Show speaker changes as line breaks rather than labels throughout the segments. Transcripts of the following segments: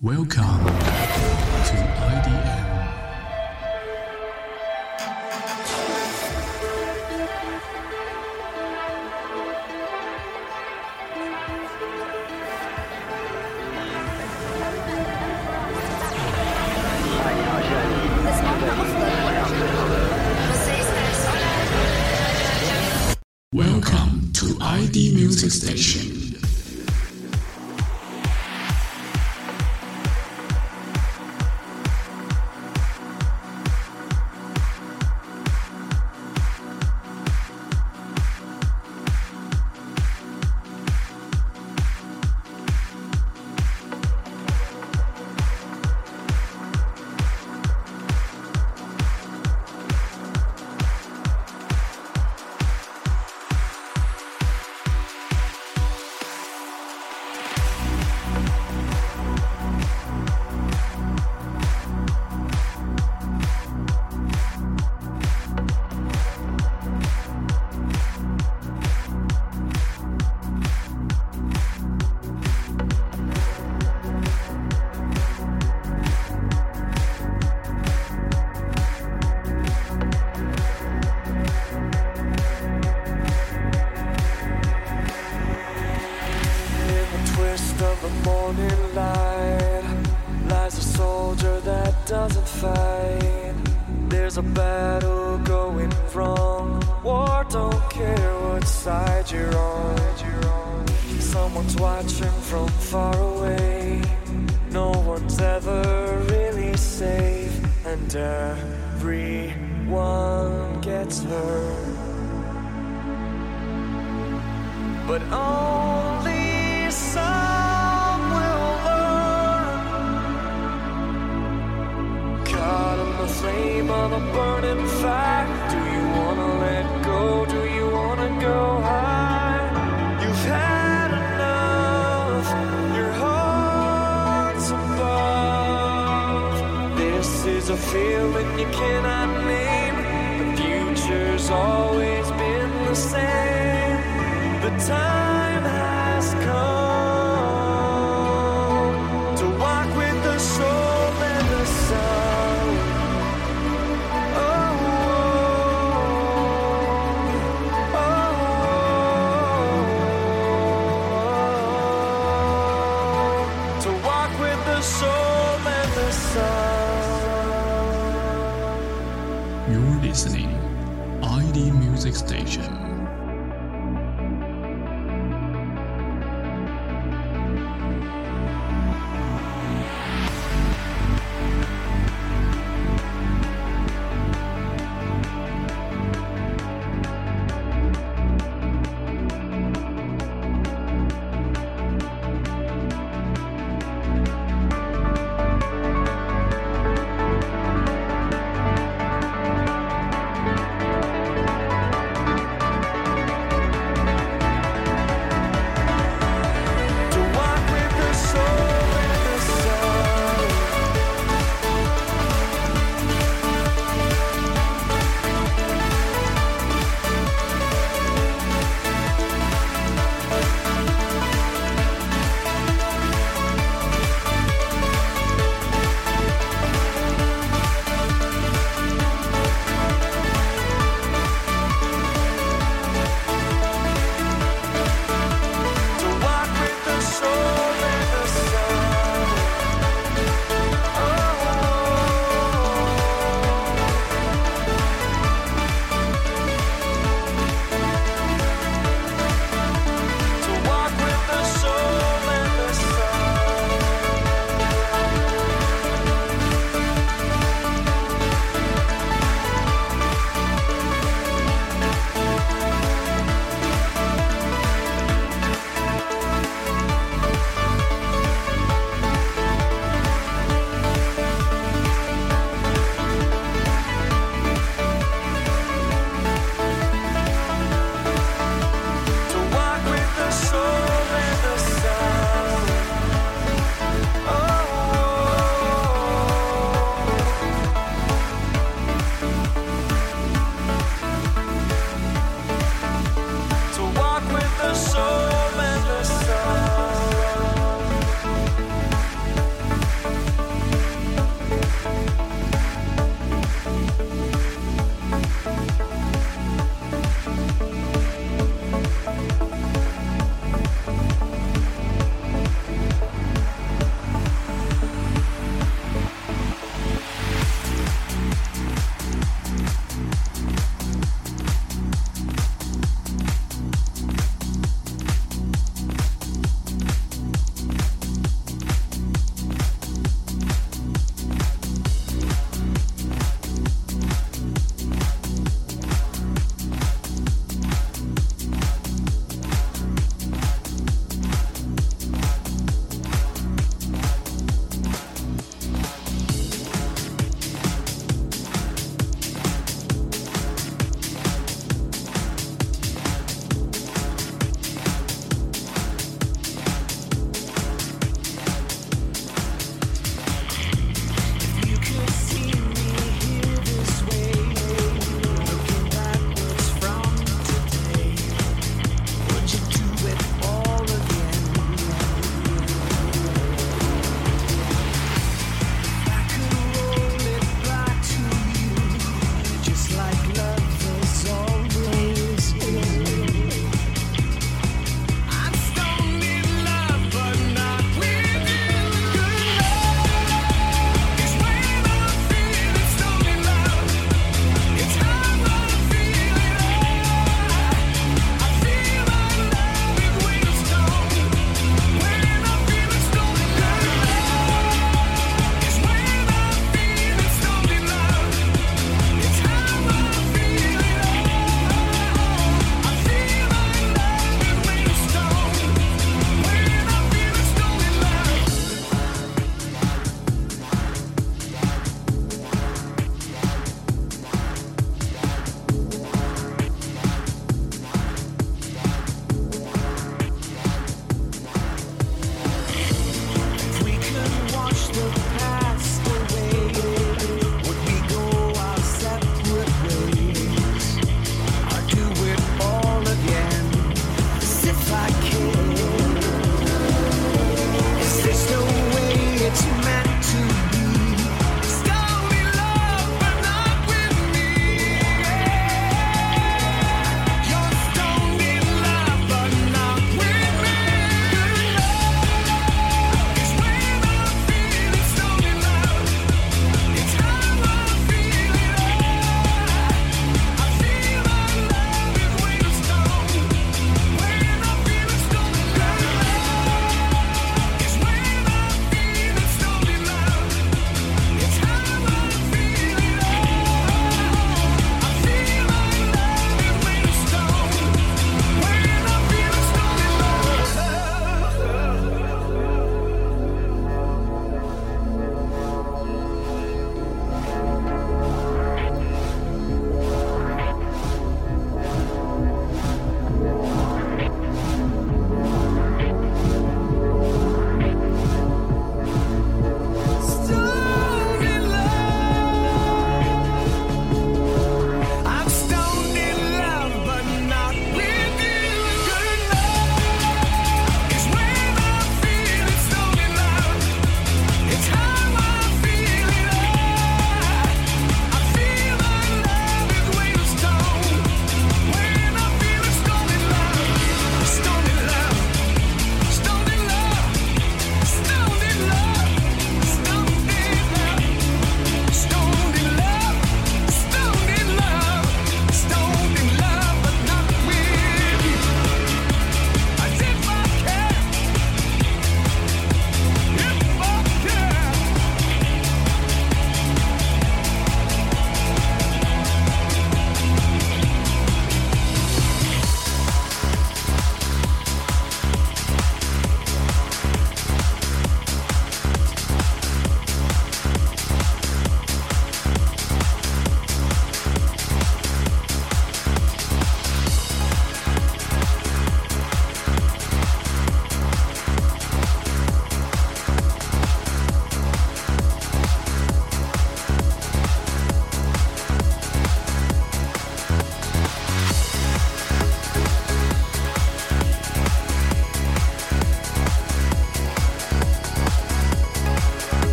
Welcome to IDM. Welcome to ID Music Station.
feeling you cannot name. The future's
all.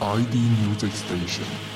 ID Music Station.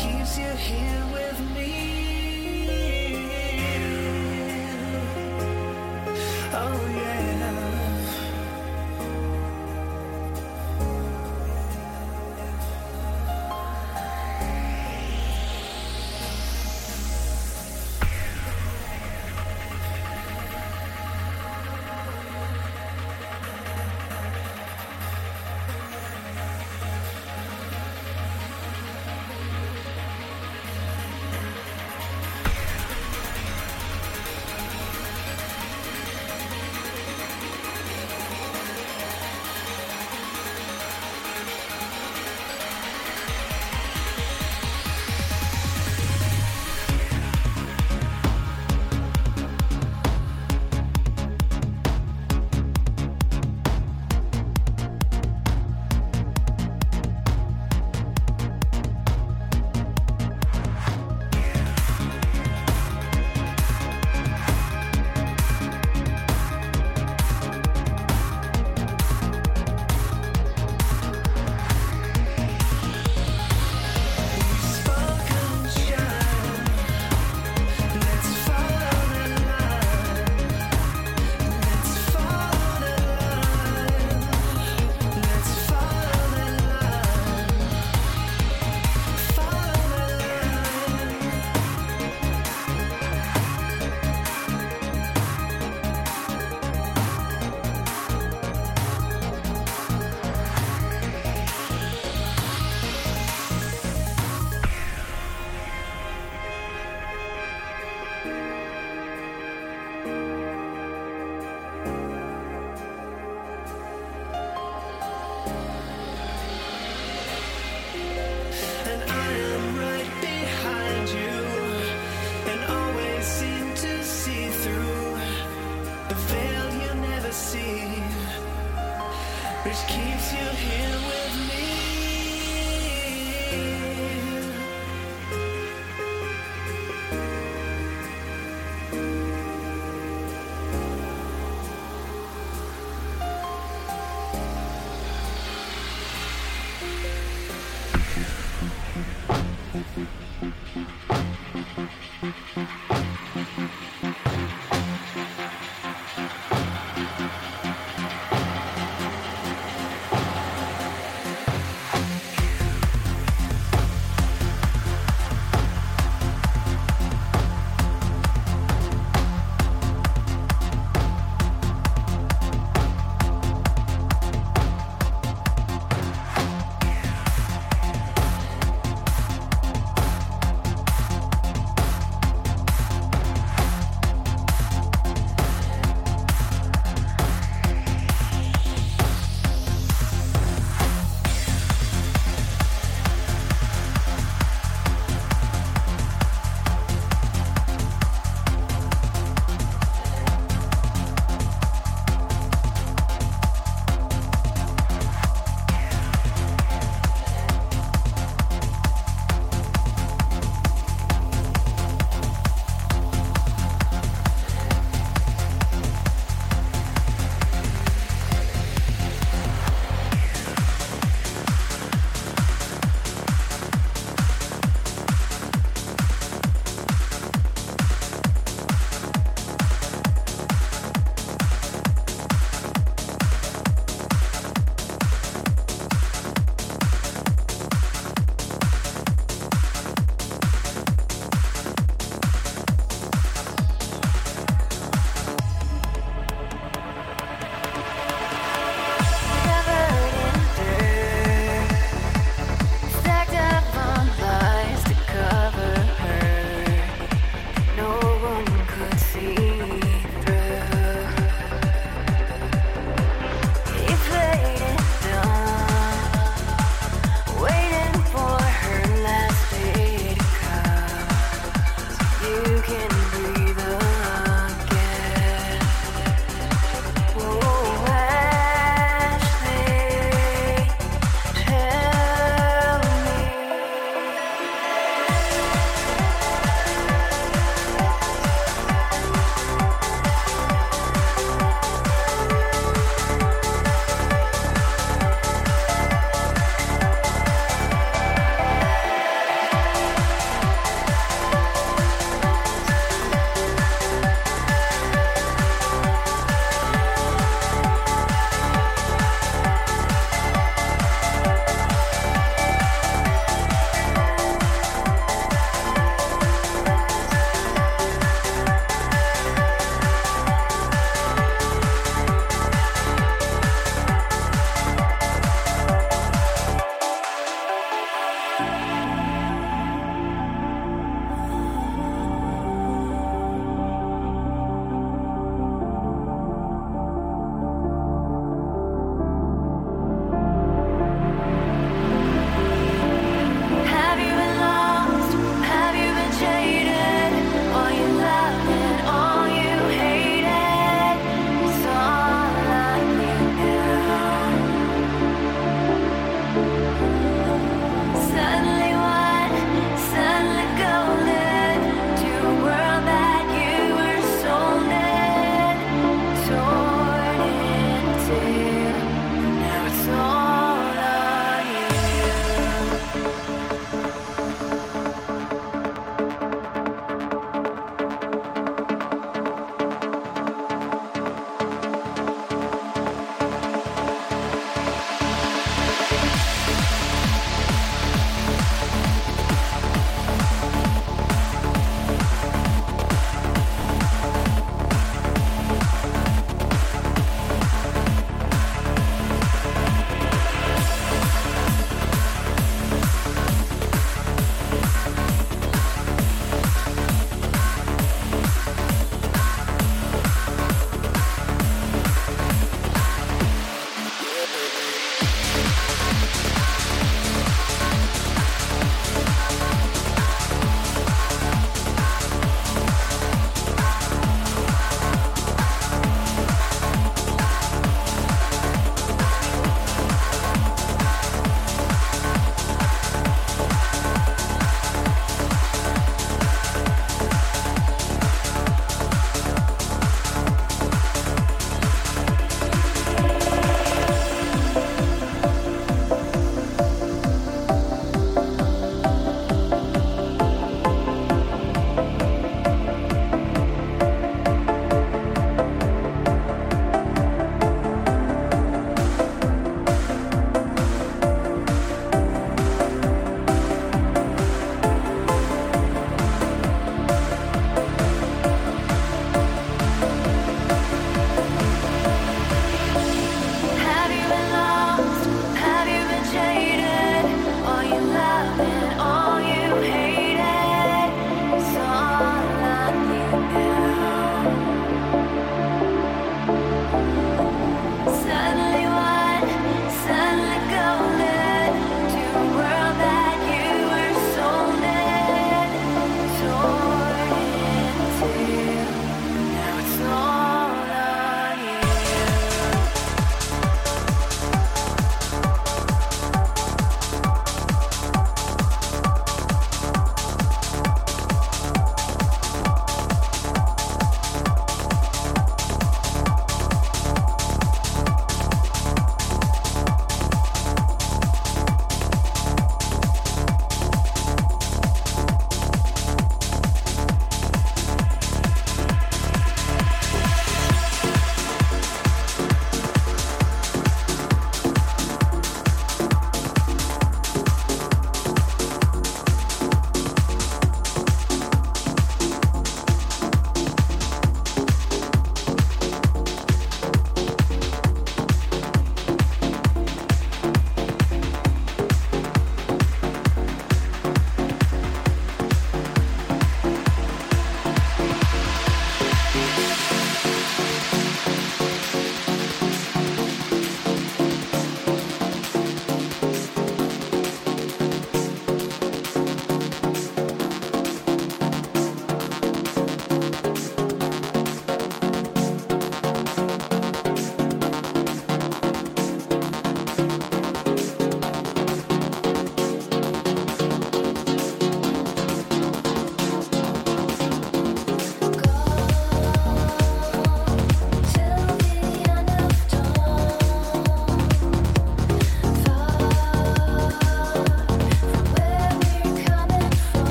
keeps you here with me. Oh, yeah.